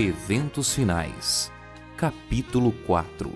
Eventos Finais Capítulo 4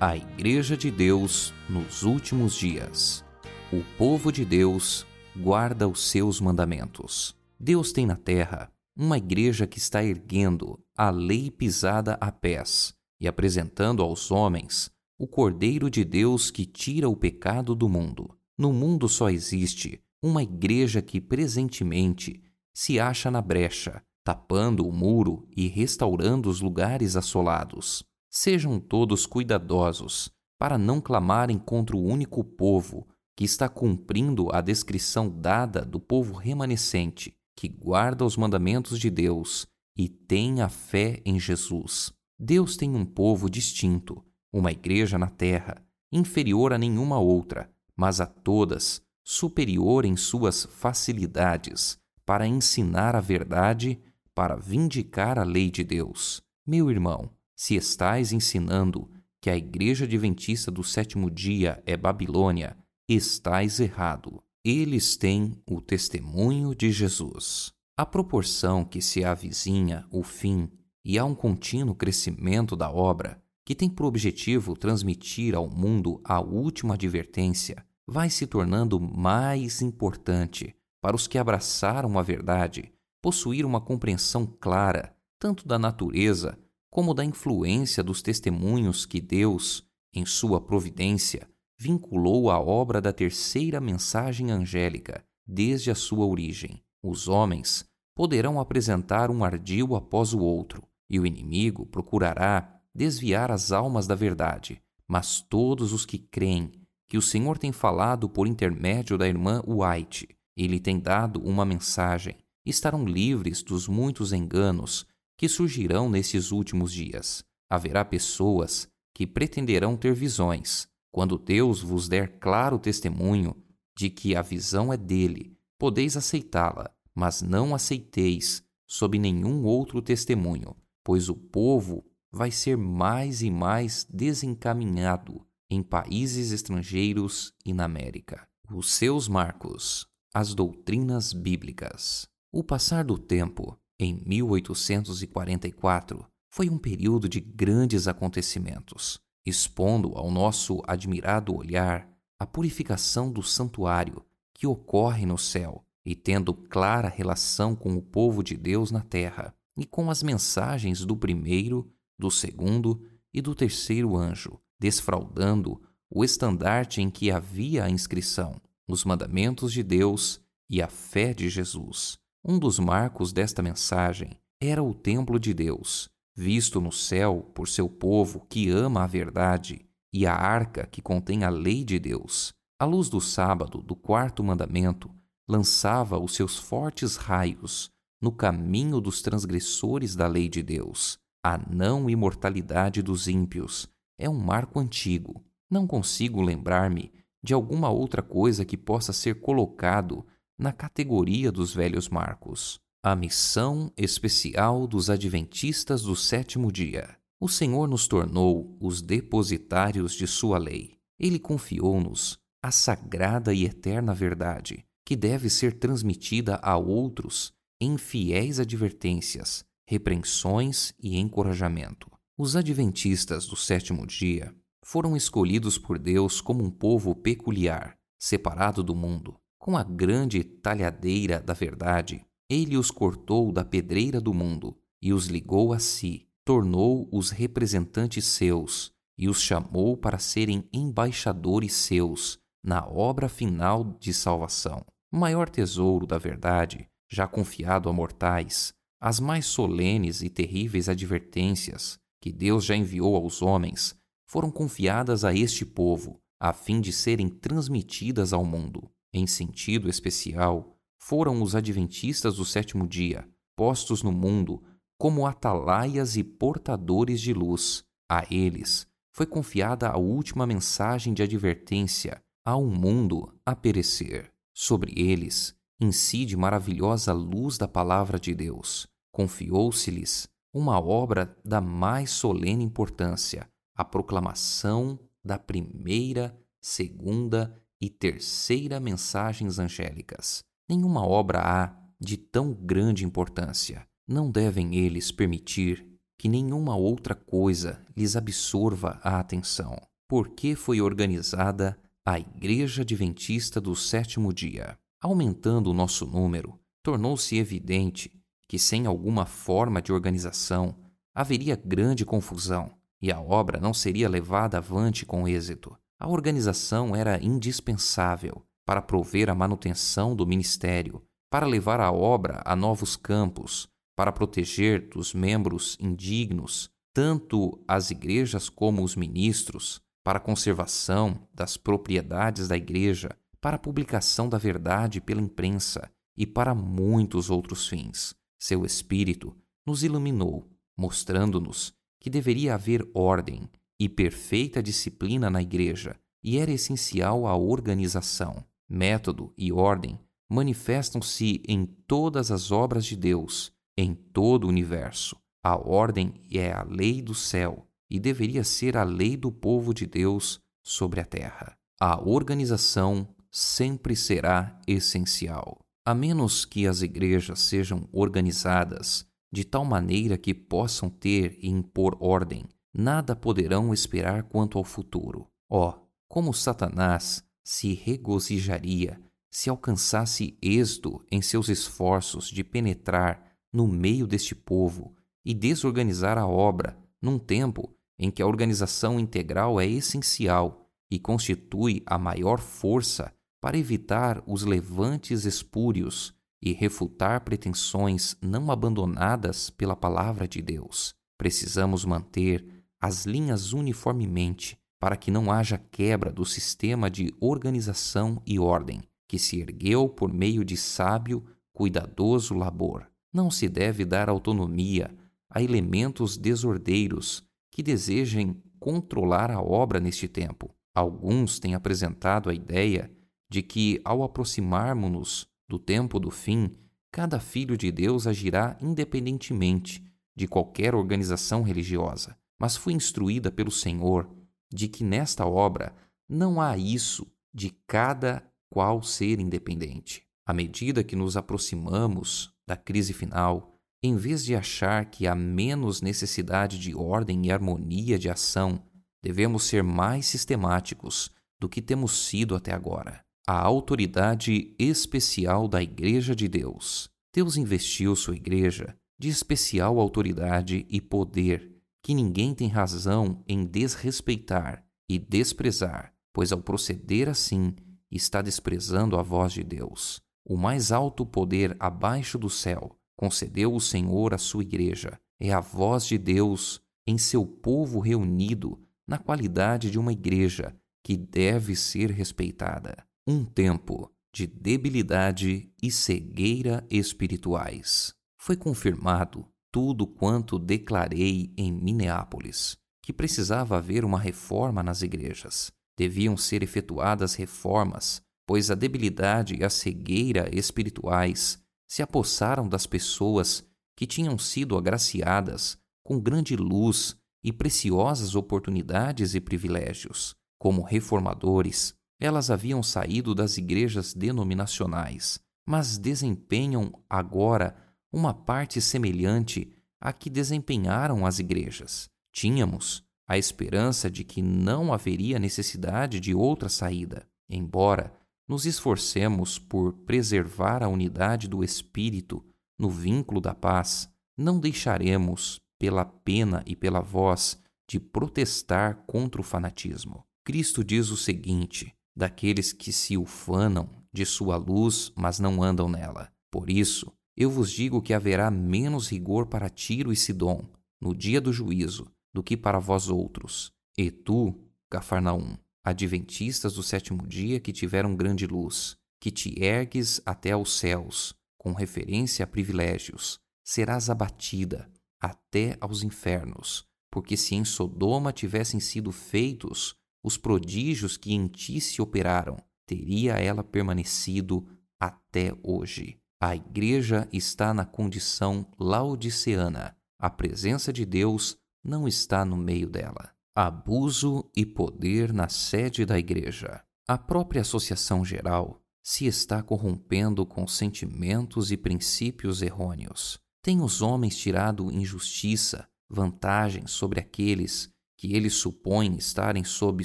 A Igreja de Deus nos últimos dias. O povo de Deus guarda os seus mandamentos. Deus tem na terra uma igreja que está erguendo a lei pisada a pés e apresentando aos homens o Cordeiro de Deus que tira o pecado do mundo. No mundo só existe uma igreja que presentemente se acha na brecha, tapando o muro e restaurando os lugares assolados. Sejam todos cuidadosos para não clamarem contra o único povo que está cumprindo a descrição dada do povo remanescente, que guarda os mandamentos de Deus e tem a fé em Jesus. Deus tem um povo distinto, uma igreja na terra, inferior a nenhuma outra, mas a todas superior em suas facilidades para ensinar a verdade, para vindicar a lei de Deus. Meu irmão, se estais ensinando que a Igreja Adventista do sétimo dia é Babilônia, estais errado. Eles têm o testemunho de Jesus. A proporção que se avizinha o fim e há um contínuo crescimento da obra, que tem por objetivo transmitir ao mundo a última advertência, vai se tornando mais importante para os que abraçaram a verdade possuir uma compreensão clara tanto da natureza como da influência dos testemunhos que Deus, em sua providência, vinculou à obra da terceira mensagem angélica desde a sua origem. Os homens poderão apresentar um ardil após o outro, e o inimigo procurará desviar as almas da verdade, mas todos os que creem que o Senhor tem falado por intermédio da irmã White e lhe tem dado uma mensagem, estarão livres dos muitos enganos que surgirão nesses últimos dias. Haverá pessoas que pretenderão ter visões. Quando Deus vos der claro testemunho de que a visão é dele, podeis aceitá-la, mas não aceiteis sob nenhum outro testemunho, pois o povo vai ser mais e mais desencaminhado em países estrangeiros e na América. Os seus marcos, as doutrinas bíblicas. O passar do tempo, em 1844, foi um período de grandes acontecimentos, expondo ao nosso admirado olhar a purificação do santuário que ocorre no céu e tendo clara relação com o povo de Deus na terra e com as mensagens do primeiro, do segundo e do terceiro anjo, desfraudando o estandarte em que havia a inscrição, os mandamentos de Deus e a fé de Jesus. Um dos marcos desta mensagem era o templo de Deus, visto no céu por seu povo que ama a verdade, e a arca que contém a lei de Deus. A luz do sábado do quarto mandamento lançava os seus fortes raios no caminho dos transgressores da lei de Deus. A não imortalidade dos ímpios é um marco antigo. Não consigo lembrar-me de alguma outra coisa que possa ser colocado na categoria dos velhos marcos. A missão especial dos Adventistas do sétimo dia. O Senhor nos tornou os depositários de Sua lei. Ele confiou-nos a sagrada e eterna verdade, que deve ser transmitida a outros em fiéis advertências, repreensões e encorajamento. Os adventistas do sétimo dia foram escolhidos por Deus como um povo peculiar, separado do mundo. Com a grande talhadeira da verdade, ele os cortou da pedreira do mundo e os ligou a si, tornou-os representantes seus e os chamou para serem embaixadores seus na obra final de salvação. O maior tesouro da verdade, já confiado a mortais, as mais solenes e terríveis advertências que Deus já enviou aos homens foram confiadas a este povo, a fim de serem transmitidas ao mundo. Em sentido especial, foram os adventistas do sétimo dia, postos no mundo como atalaias e portadores de luz. A eles foi confiada a última mensagem de advertência a um mundo a perecer. Sobre eles incide maravilhosa luz da palavra de Deus. Confiou-se-lhes uma obra da mais solene importância, a proclamação da primeira, segunda e terceira mensagens angélicas. Nenhuma obra há de tão grande importância. Não devem eles permitir que nenhuma outra coisa lhes absorva a atenção. Por que foi organizada a Igreja Adventista do Sétimo Dia? Aumentando o nosso número, tornou-se evidente que sem alguma forma de organização haveria grande confusão e a obra não seria levada avante com êxito. A organização era indispensável para prover a manutenção do ministério, para levar a obra a novos campos, para proteger dos membros indignos tanto as igrejas como os ministros, para a conservação das propriedades da igreja, para a publicação da verdade pela imprensa e para muitos outros fins. Seu Espírito nos iluminou, mostrando-nos que deveria haver ordem e perfeita disciplina na igreja, e era essencial a organização. Método e ordem manifestam-se em todas as obras de Deus, em todo o universo. A ordem é a lei do céu e deveria ser a lei do povo de Deus sobre a terra. A organização sempre será essencial. A menos que as igrejas sejam organizadas de tal maneira que possam ter e impor ordem, nada poderão esperar quanto ao futuro. Ó, oh, como Satanás se regozijaria se alcançasse êxito em seus esforços de penetrar no meio deste povo e desorganizar a obra num tempo em que a organização integral é essencial e constitui a maior força para evitar os levantes espúrios e refutar pretensões não abandonadas pela palavra de Deus. Precisamos manter as linhas uniformemente para que não haja quebra do sistema de organização e ordem que se ergueu por meio de sábio, cuidadoso labor. Não se deve dar autonomia a elementos desordeiros que desejem controlar a obra neste tempo. Alguns têm apresentado a ideia de que, ao aproximarmos-nos do tempo do fim, cada filho de Deus agirá independentemente de qualquer organização religiosa. Mas fui instruída pelo Senhor de que nesta obra não há isso de cada qual ser independente. À medida que nos aproximamos da crise final, em vez de achar que há menos necessidade de ordem e harmonia de ação, devemos ser mais sistemáticos do que temos sido até agora. A autoridade especial da Igreja de Deus. Deus investiu sua Igreja de especial autoridade e poder que ninguém tem razão em desrespeitar e desprezar, pois ao proceder assim está desprezando a voz de Deus o mais alto poder abaixo do céu, concedeu o Senhor à sua igreja. É a voz de Deus em seu povo reunido na qualidade de uma igreja que deve ser respeitada. Um tempo de debilidade e cegueira espirituais. Foi confirmado tudo quanto declarei em Minneapolis, que precisava haver uma reforma nas igrejas. Deviam ser efetuadas reformas pois a debilidade e a cegueira espirituais se apossaram das pessoas que tinham sido agraciadas com grande luz e preciosas oportunidades e privilégios. Como reformadores, elas haviam saído das igrejas denominacionais, mas desempenham agora uma parte semelhante à que desempenharam as igrejas. Tínhamos a esperança de que não haveria necessidade de outra saída, embora nos esforcemos por preservar a unidade do Espírito no vínculo da paz, não deixaremos, pela pena e pela voz, de protestar contra o fanatismo. Cristo diz o seguinte: daqueles que se ufanam de sua luz, mas não andam nela. Por isso, eu vos digo que haverá menos rigor para Tiro e Sidom no dia do juízo do que para vós outros. E tu, Cafarnaum, adventistas do sétimo dia que tiveram grande luz, que te ergues até aos céus, com referência a privilégios, serás abatida até aos infernos, porque se em Sodoma tivessem sido feitos os prodígios que em ti se operaram, teria ela permanecido até hoje. A igreja está na condição laodiceana. A presença de Deus não está no meio dela. Abuso e poder na sede da Igreja. A própria Associação Geral se está corrompendo com sentimentos e princípios errôneos. Têm os homens tirado injustiça, vantagem sobre aqueles que eles supõem estarem sob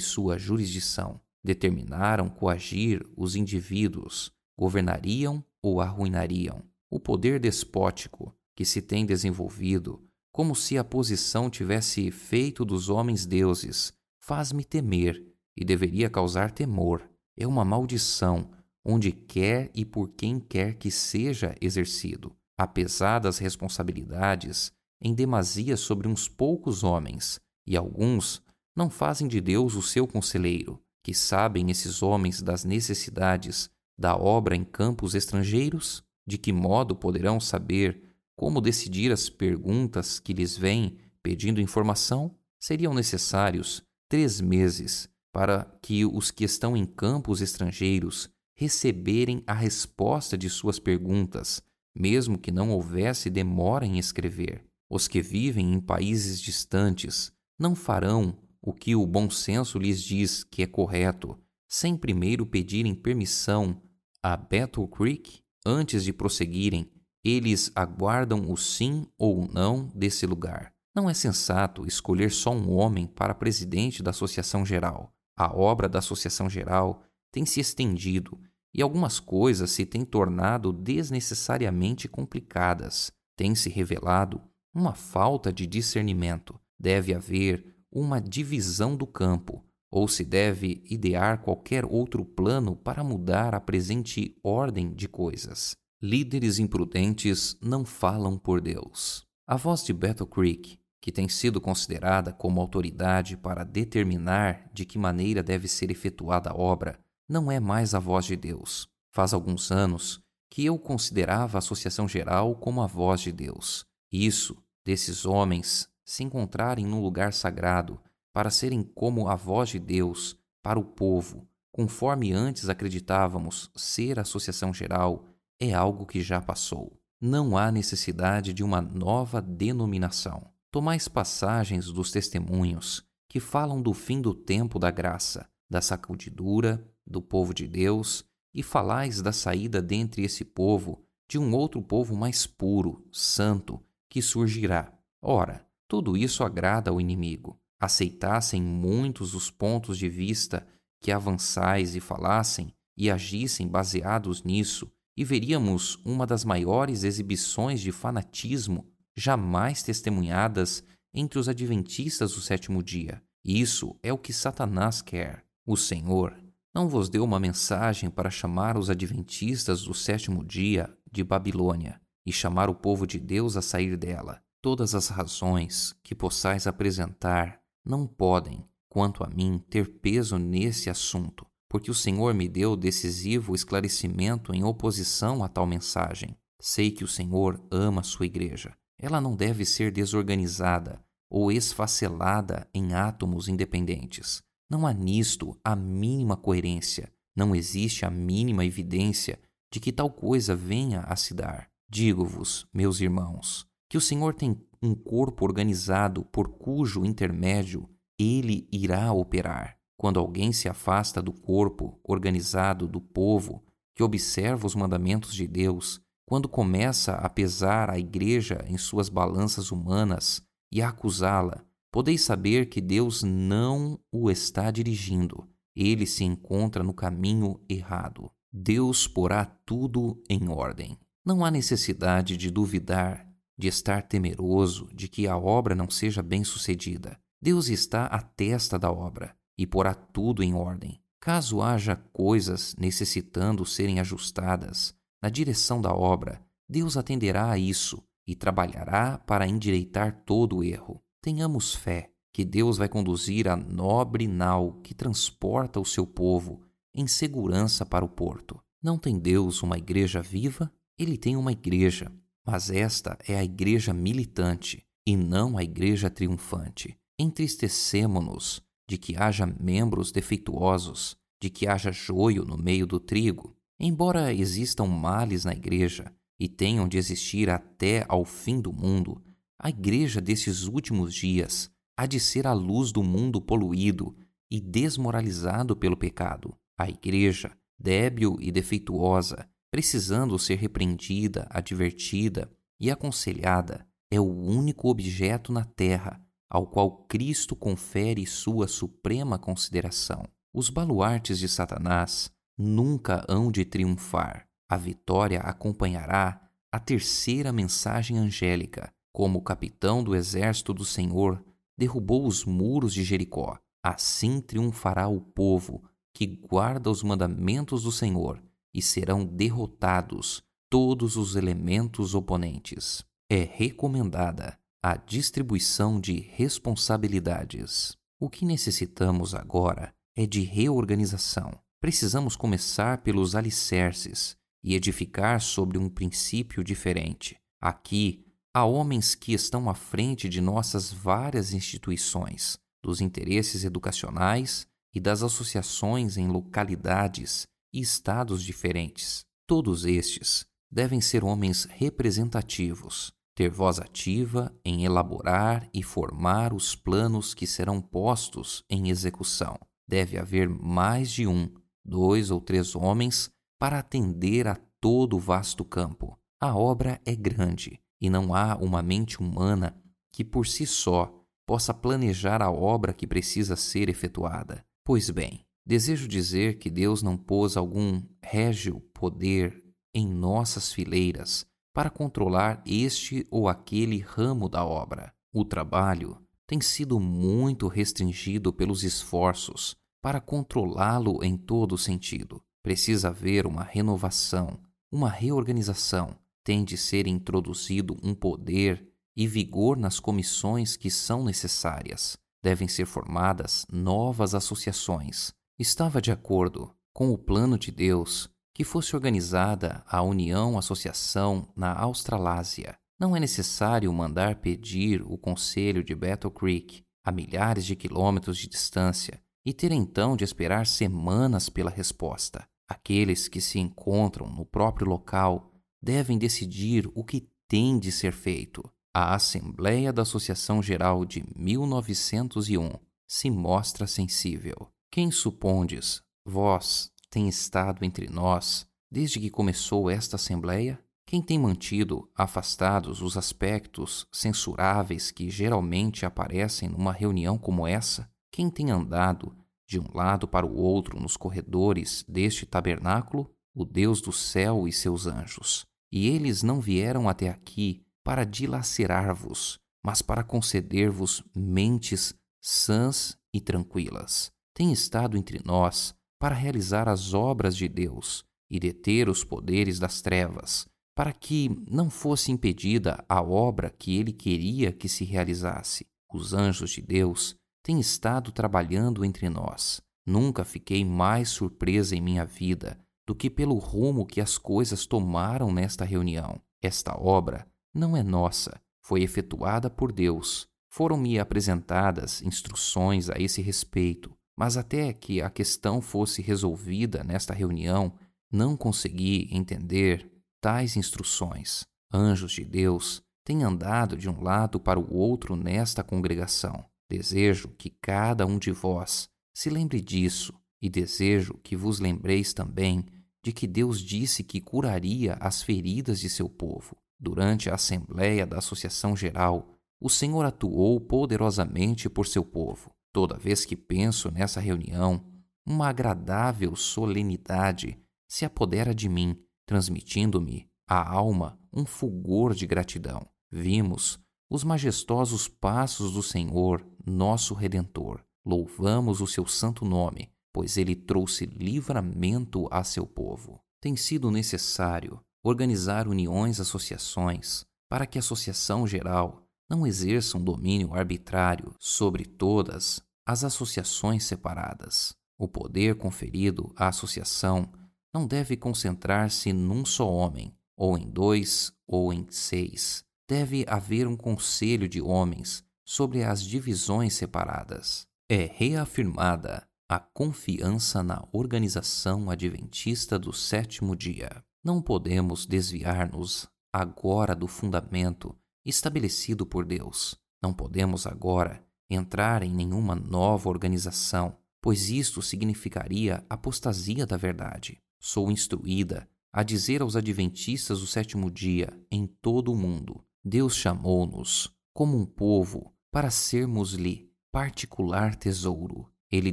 sua jurisdição? Determinaram coagir os indivíduos, governariam ou arruinariam. O poder despótico que se tem desenvolvido, como se a posição tivesse feito dos homens deuses, faz-me temer e deveria causar temor. É uma maldição, onde quer e por quem quer que seja exercido, apesar das responsabilidades em demasia sobre uns poucos homens, e alguns não fazem de Deus o seu conselheiro, que sabem esses homens das necessidades da obra em campos estrangeiros? De que modo poderão saber como decidir as perguntas que lhes vêm pedindo informação? Seriam necessários três meses para que os que estão em campos estrangeiros receberem a resposta de suas perguntas, mesmo que não houvesse demora em escrever. Os que vivem em países distantes não farão o que o bom senso lhes diz que é correto, sem primeiro pedirem permissão a Battle Creek Antes de prosseguirem, eles aguardam o sim ou não desse lugar. Não é sensato escolher só um homem para presidente da Associação Geral. A obra da Associação Geral tem se estendido e algumas coisas se têm tornado desnecessariamente complicadas. Tem se revelado uma falta de discernimento. Deve haver uma divisão do campo, ou se deve idear qualquer outro plano para mudar a presente ordem de coisas. Líderes imprudentes não falam por Deus. A voz de Battle Creek, que tem sido considerada como autoridade para determinar de que maneira deve ser efetuada a obra, não é mais a voz de Deus. Faz alguns anos que eu considerava a Associação Geral como a voz de Deus. Isso, desses homens se encontrarem num lugar sagrado para serem como a voz de Deus para o povo, conforme antes acreditávamos ser a associação geral, é algo que já passou. Não há necessidade de uma nova denominação. Tomais passagens dos testemunhos que falam do fim do tempo da graça, da sacudidura do povo de Deus, e falais da saída dentre esse povo de um outro povo mais puro, santo, que surgirá. Ora, tudo isso agrada ao inimigo aceitassem muitos os pontos de vista que avançais e falassem e agissem baseados nisso, e veríamos uma das maiores exibições de fanatismo jamais testemunhadas entre os adventistas do sétimo dia. Isso é o que Satanás quer. O Senhor não vos deu uma mensagem para chamar os adventistas do sétimo dia de Babilônia e chamar o povo de Deus a sair dela. Todas as razões que possais apresentar não podem, quanto a mim, ter peso nesse assunto, porque o Senhor me deu decisivo esclarecimento em oposição a tal mensagem. Sei que o Senhor ama sua igreja. Ela não deve ser desorganizada ou esfacelada em átomos independentes. Não há nisto a mínima coerência, não existe a mínima evidência de que tal coisa venha a se dar. Digo-vos, meus irmãos, que o Senhor tem um corpo organizado por cujo intermédio ele irá operar. Quando alguém se afasta do corpo organizado do povo que observa os mandamentos de Deus, quando começa a pesar a igreja em suas balanças humanas e a acusá-la, podeis saber que Deus não o está dirigindo. Ele se encontra no caminho errado. Deus porá tudo em ordem. Não há necessidade de duvidar de estar temeroso de que a obra não seja bem sucedida. Deus está à testa da obra e porá tudo em ordem. Caso haja coisas necessitando serem ajustadas na direção da obra, Deus atenderá a isso e trabalhará para endireitar todo o erro. Tenhamos fé que Deus vai conduzir a nobre nau que transporta o seu povo em segurança para o porto. Não tem Deus uma igreja viva? Ele tem uma igreja mas esta é a igreja militante e não a igreja triunfante. Entristecemo-nos de que haja membros defeituosos, de que haja joio no meio do trigo. Embora existam males na igreja e tenham de existir até ao fim do mundo, a igreja desses últimos dias há de ser a luz do mundo poluído e desmoralizado pelo pecado. A igreja, débil e defeituosa, precisando ser repreendida, advertida e aconselhada é o único objeto na Terra ao qual Cristo confere sua suprema consideração. Os baluartes de Satanás nunca hão de triunfar. A vitória acompanhará a terceira mensagem angélica, como o capitão do exército do Senhor derrubou os muros de Jericó. Assim triunfará o povo que guarda os mandamentos do Senhor e serão derrotados todos os elementos oponentes. É recomendada a distribuição de responsabilidades. O que necessitamos agora é de reorganização. Precisamos começar pelos alicerces e edificar sobre um princípio diferente. Aqui, há homens que estão à frente de nossas várias instituições, dos interesses educacionais e das associações em localidades e estados diferentes. Todos estes devem ser homens representativos, ter voz ativa em elaborar e formar os planos que serão postos em execução. Deve haver mais de um, dois ou três homens para atender a todo o vasto campo. A obra é grande e não há uma mente humana que por si só possa planejar a obra que precisa ser efetuada. Pois bem, desejo dizer que Deus não pôs algum régio poder em nossas fileiras para controlar este ou aquele ramo da obra. O trabalho tem sido muito restringido pelos esforços para controlá-lo em todo sentido. Precisa haver uma renovação, uma reorganização. Tem de ser introduzido um poder e vigor nas comissões que são necessárias. Devem ser formadas novas associações. Estava de acordo com o plano de Deus que fosse organizada a União Associação na Australásia. Não é necessário mandar pedir o conselho de Battle Creek a milhares de quilômetros de distância e ter então de esperar semanas pela resposta. Aqueles que se encontram no próprio local devem decidir o que tem de ser feito. A Assembleia da Associação Geral de 1901 se mostra sensível. Quem supondes, vós, tem estado entre nós desde que começou esta Assembleia? Quem tem mantido afastados os aspectos censuráveis que geralmente aparecem numa reunião como essa? Quem tem andado de um lado para o outro nos corredores deste tabernáculo? O Deus do céu e seus anjos. E eles não vieram até aqui para dilacerar-vos, mas para conceder-vos mentes sãs e tranquilas. Tem estado entre nós para realizar as obras de Deus e deter os poderes das trevas, para que não fosse impedida a obra que ele queria que se realizasse. Os anjos de Deus têm estado trabalhando entre nós. Nunca fiquei mais surpresa em minha vida do que pelo rumo que as coisas tomaram nesta reunião. Esta obra não é nossa, foi efetuada por Deus. Foram-me apresentadas instruções a esse respeito, mas até que a questão fosse resolvida nesta reunião, não consegui entender tais instruções. Anjos de Deus têm andado de um lado para o outro nesta congregação. Desejo que cada um de vós se lembre disso e desejo que vos lembreis também de que Deus disse que curaria as feridas de seu povo. Durante a Assembleia da Associação Geral, o Senhor atuou poderosamente por seu povo. Toda vez que penso nessa reunião, uma agradável solenidade se apodera de mim, transmitindo-me à alma um fulgor de gratidão. Vimos os majestosos passos do Senhor, nosso Redentor. Louvamos o seu santo nome, pois ele trouxe livramento a seu povo. Tem sido necessário organizar uniões, associações, para que a Associação Geral não exerça um domínio arbitrário sobre todas as associações separadas. O poder conferido à associação não deve concentrar-se num só homem, ou em dois, ou em seis. Deve haver um conselho de homens sobre as divisões separadas. É reafirmada a confiança na organização adventista do sétimo dia. Não podemos desviar-nos agora do fundamento estabelecido por Deus. Não podemos agora entrar em nenhuma nova organização, pois isto significaria apostasia da verdade. Sou instruída a dizer aos adventistas do sétimo dia em todo o mundo: Deus chamou-nos, como um povo, para sermos-lhe particular tesouro. Ele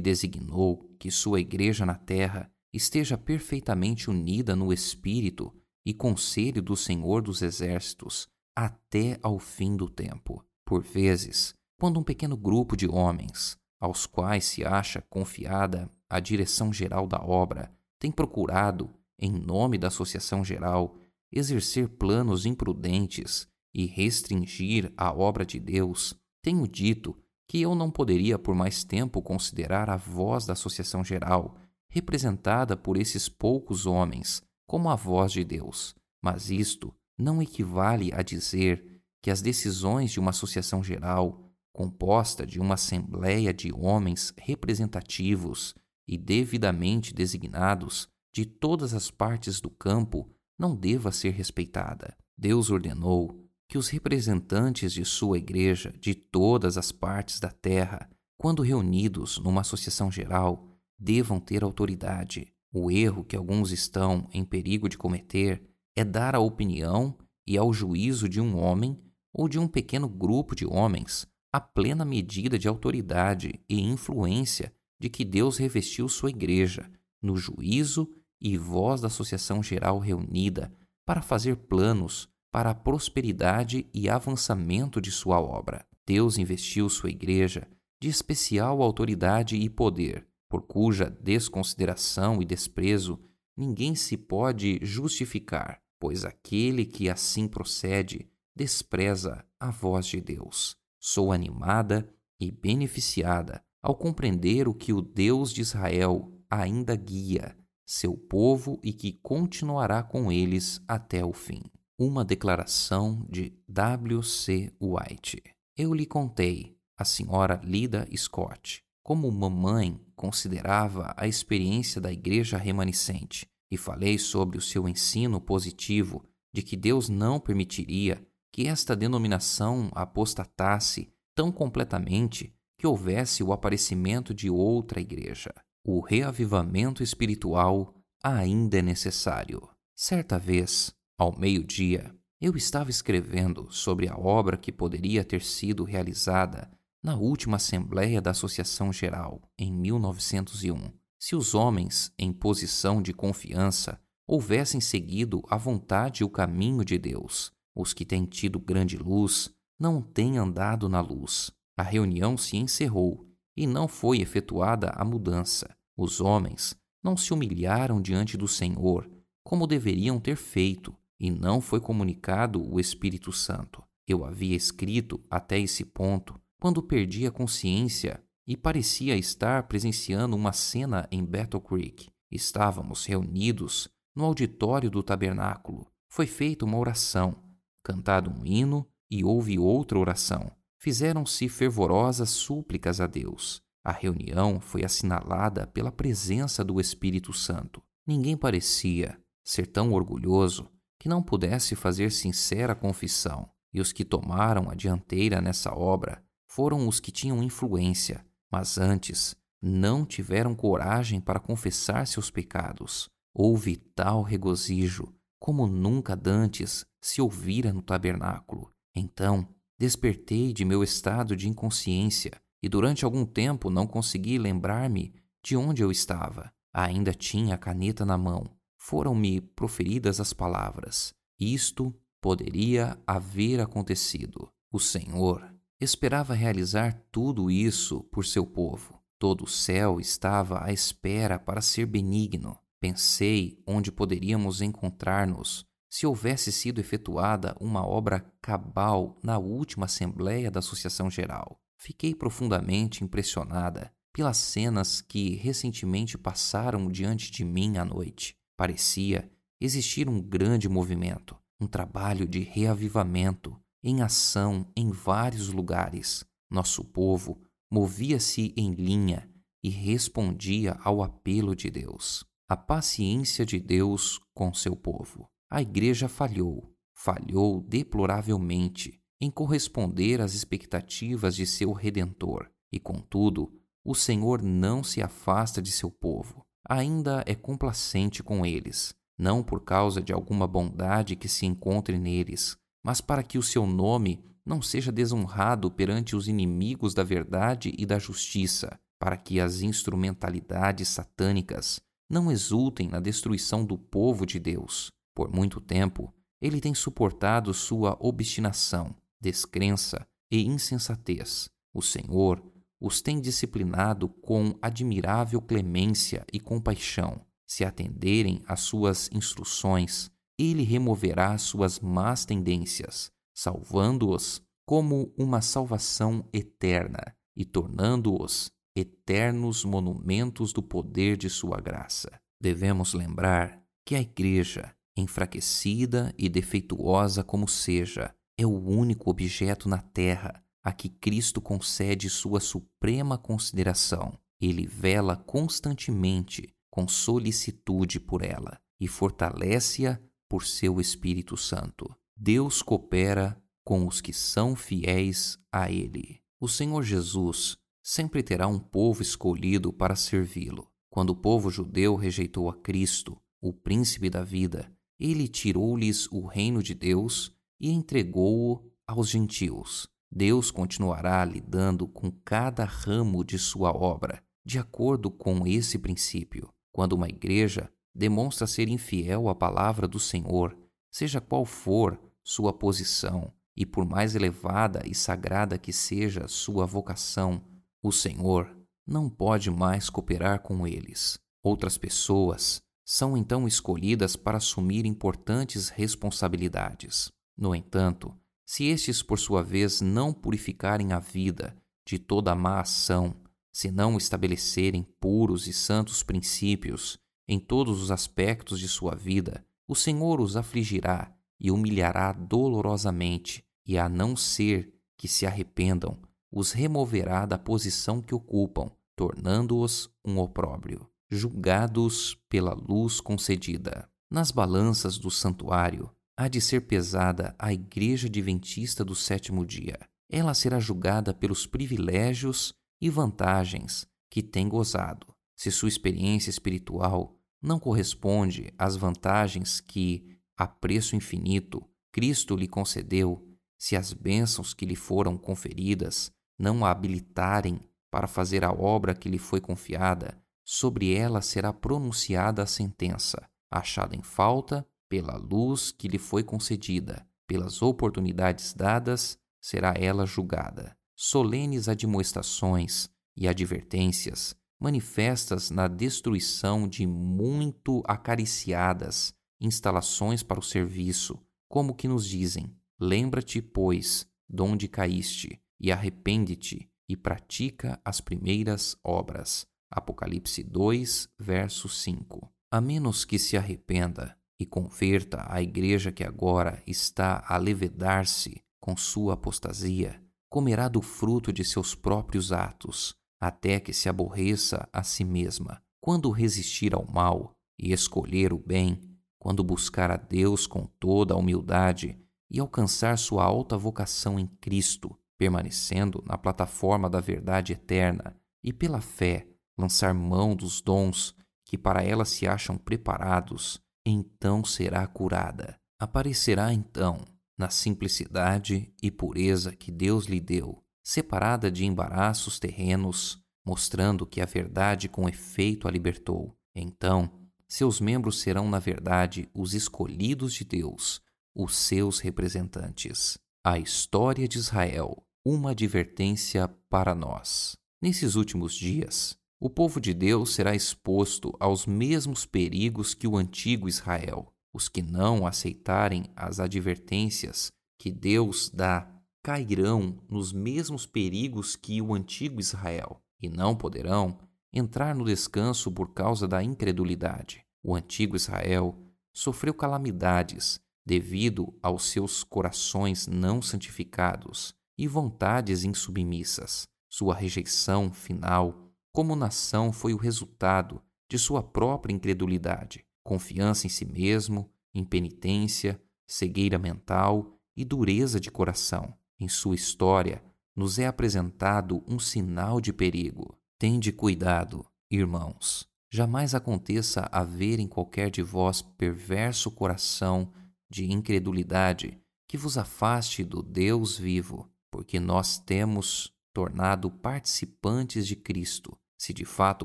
designou que sua igreja na terra esteja perfeitamente unida no espírito e conselho do Senhor dos Exércitos até ao fim do tempo. Por vezes, quando um pequeno grupo de homens, aos quais se acha confiada a direção geral da obra, tem procurado, em nome da Associação Geral, exercer planos imprudentes e restringir a obra de Deus, tenho dito que eu não poderia por mais tempo considerar a voz da Associação Geral, representada por esses poucos homens, como a voz de Deus. Mas isto não equivale a dizer que as decisões de uma associação geral, composta de uma assembleia de homens representativos e devidamente designados de todas as partes do campo, não deva ser respeitada. Deus ordenou que os representantes de sua igreja de todas as partes da terra, quando reunidos numa associação geral, devam ter autoridade. O erro que alguns estão em perigo de cometer é dar a opinião e ao juízo de um homem ou de um pequeno grupo de homens a plena medida de autoridade e influência de que Deus revestiu sua igreja no juízo e voz da associação geral reunida para fazer planos para a prosperidade e avançamento de sua obra. Deus investiu sua igreja de especial autoridade e poder, por cuja desconsideração e desprezo ninguém se pode justificar, pois aquele que assim procede despreza a voz de Deus. Sou animada e beneficiada ao compreender o que o Deus de Israel ainda guia seu povo e que continuará com eles até o fim uma declaração de W. C. White. Eu lhe contei, a senhora Lida Scott, como mamãe considerava a experiência da igreja remanescente e falei sobre o seu ensino positivo de que Deus não permitiria que esta denominação apostatasse tão completamente que houvesse o aparecimento de outra igreja. O reavivamento espiritual ainda é necessário. Certa vez, ao meio-dia, eu estava escrevendo sobre a obra que poderia ter sido realizada na última Assembleia da Associação Geral, em 1901, se os homens, em posição de confiança, houvessem seguido a vontade e o caminho de Deus. Os que têm tido grande luz não têm andado na luz. A reunião se encerrou e não foi efetuada a mudança. Os homens não se humilharam diante do Senhor como deveriam ter feito e não foi comunicado o Espírito Santo. Eu havia escrito até esse ponto quando perdi a consciência e parecia estar presenciando uma cena em Battle Creek. Estávamos reunidos no auditório do tabernáculo. Foi feita uma oração, cantado um hino e houve outra oração. Fizeram-se fervorosas súplicas a Deus. A reunião foi assinalada pela presença do Espírito Santo. Ninguém parecia ser tão orgulhoso que não pudesse fazer sincera confissão, e os que tomaram a dianteira nessa obra foram os que tinham influência, mas antes não tiveram coragem para confessar seus pecados. Houve tal regozijo como nunca dantes se ouvira no tabernáculo. Então despertei de meu estado de inconsciência e durante algum tempo não consegui lembrar-me de onde eu estava. Ainda tinha a caneta na mão foram-me proferidas as palavras: Isto poderia haver acontecido. O Senhor esperava realizar tudo isso por seu povo. Todo o céu estava à espera para ser benigno. Pensei onde poderíamos encontrar-nos se houvesse sido efetuada uma obra cabal na última Assembleia da Associação Geral. Fiquei profundamente impressionada pelas cenas que recentemente passaram diante de mim à noite. Parecia existir um grande movimento, um trabalho de reavivamento em ação em vários lugares. Nosso povo movia-se em linha e respondia ao apelo de Deus. A paciência de Deus com seu povo. A igreja falhou, falhou deploravelmente em corresponder às expectativas de seu redentor, e contudo, o Senhor não se afasta de seu povo ainda é complacente com eles, não por causa de alguma bondade que se encontre neles, mas para que o seu nome não seja desonrado perante os inimigos da verdade e da justiça, para que as instrumentalidades satânicas não exultem na destruição do povo de Deus. Por muito tempo, ele tem suportado sua obstinação, descrença e insensatez. O Senhor os tem disciplinado com admirável clemência e compaixão. Se atenderem às suas instruções, ele removerá suas más tendências, salvando-os como uma salvação eterna e tornando-os eternos monumentos do poder de sua graça. Devemos lembrar que a Igreja, enfraquecida e defeituosa como seja, é o único objeto na terra a que Cristo concede sua suprema consideração. Ele vela constantemente com solicitude por ela e fortalece-a por seu Espírito Santo. Deus coopera com os que são fiéis a Ele. O Senhor Jesus sempre terá um povo escolhido para servi-lo. Quando o povo judeu rejeitou a Cristo, o príncipe da vida, ele tirou-lhes o reino de Deus e entregou-o aos gentios. Deus continuará lidando com cada ramo de sua obra, de acordo com esse princípio. Quando uma igreja demonstra ser infiel à palavra do Senhor, seja qual for sua posição, e por mais elevada e sagrada que seja sua vocação, o Senhor não pode mais cooperar com eles. Outras pessoas são então escolhidas para assumir importantes responsabilidades. No entanto, se estes, por sua vez, não purificarem a vida de toda má ação, se não estabelecerem puros e santos princípios em todos os aspectos de sua vida, o Senhor os afligirá e humilhará dolorosamente, e a não ser que se arrependam, os removerá da posição que ocupam, tornando-os um opróbrio, julgados pela luz concedida. Nas balanças do santuário, há de ser pesada a Igreja Adventista do sétimo dia. Ela será julgada pelos privilégios e vantagens que tem gozado. Se sua experiência espiritual não corresponde às vantagens que, a preço infinito, Cristo lhe concedeu, se as bênçãos que lhe foram conferidas não a habilitarem para fazer a obra que lhe foi confiada, sobre ela será pronunciada a sentença, achada em falta pela luz que lhe foi concedida, pelas oportunidades dadas, será ela julgada. Solenes admoestações e advertências manifestas na destruição de muito acariciadas instalações para o serviço, como que nos dizem: Lembra-te, pois, donde caíste, e arrepende-te, e pratica as primeiras obras. Apocalipse 2, verso 5. A menos que se arrependa e converta a igreja que agora está a levedar-se com sua apostasia, comerá do fruto de seus próprios atos, até que se aborreça a si mesma. Quando resistir ao mal e escolher o bem, quando buscar a Deus com toda a humildade e alcançar sua alta vocação em Cristo, permanecendo na plataforma da verdade eterna e pela fé lançar mão dos dons que para ela se acham preparados, então será curada. Aparecerá então, na simplicidade e pureza que Deus lhe deu, separada de embaraços terrenos, mostrando que a verdade com efeito a libertou. Então, seus membros serão, na verdade, os escolhidos de Deus, os seus representantes. A história de Israel, uma advertência para nós. Nesses últimos dias, o povo de Deus será exposto aos mesmos perigos que o antigo Israel. Os que não aceitarem as advertências que Deus dá cairão nos mesmos perigos que o antigo Israel e não poderão entrar no descanso por causa da incredulidade. O antigo Israel sofreu calamidades devido aos seus corações não santificados e vontades insubmissas. Sua rejeição final como nação foi o resultado de sua própria incredulidade, confiança em si mesmo, impenitência, cegueira mental e dureza de coração. Em sua história, nos é apresentado um sinal de perigo. Tende cuidado, irmãos. jamais aconteça haver em qualquer de vós perverso coração de incredulidade que vos afaste do Deus vivo, porque nós temos tornado participantes de Cristo, se de fato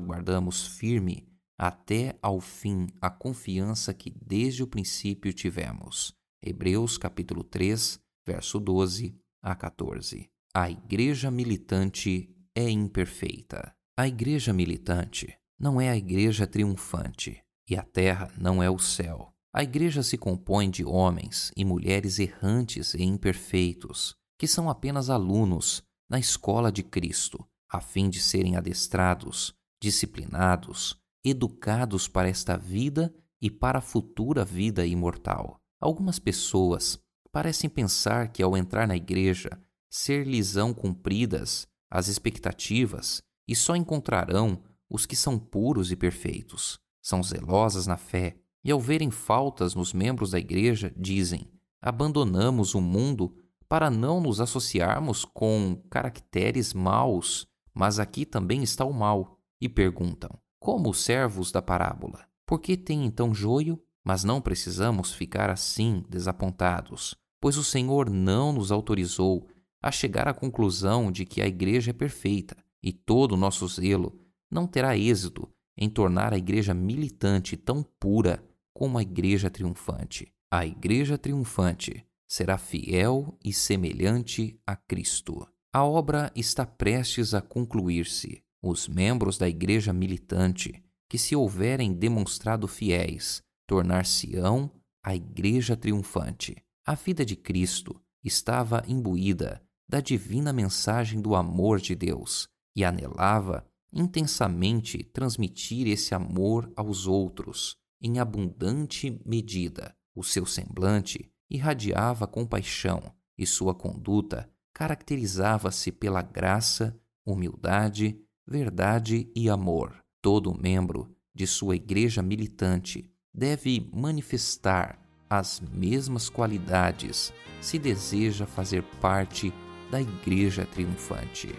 guardamos firme até ao fim a confiança que desde o princípio tivemos. Hebreus capítulo 3, verso 12 a 14. A igreja militante é imperfeita. A igreja militante não é a igreja triunfante, e a terra não é o céu. A igreja se compõe de homens e mulheres errantes e imperfeitos, que são apenas alunos na escola de Cristo, a fim de serem adestrados, disciplinados, educados para esta vida e para a futura vida imortal. Algumas pessoas parecem pensar que ao entrar na igreja, ser-lhes-ão cumpridas as expectativas e só encontrarão os que são puros e perfeitos, são zelosas na fé, e ao verem faltas nos membros da igreja, dizem: abandonamos o mundo para não nos associarmos com caracteres maus, mas aqui também está o mal. E perguntam: como os servos da parábola? Por que tem então joio? Mas não precisamos ficar assim desapontados, pois o Senhor não nos autorizou a chegar à conclusão de que a igreja é perfeita e todo o nosso zelo não terá êxito em tornar a igreja militante tão pura como a igreja triunfante. A igreja triunfante será fiel e semelhante a Cristo. A obra está prestes a concluir-se. Os membros da igreja militante, que se houverem demonstrado fiéis, tornar-se-ão a igreja triunfante. A vida de Cristo estava imbuída da divina mensagem do amor de Deus e anelava intensamente transmitir esse amor aos outros em abundante medida. O seu semblante irradiava compaixão e sua conduta caracterizava-se pela graça, humildade, verdade e amor. Todo membro de sua igreja militante deve manifestar as mesmas qualidades se deseja fazer parte da igreja triunfante.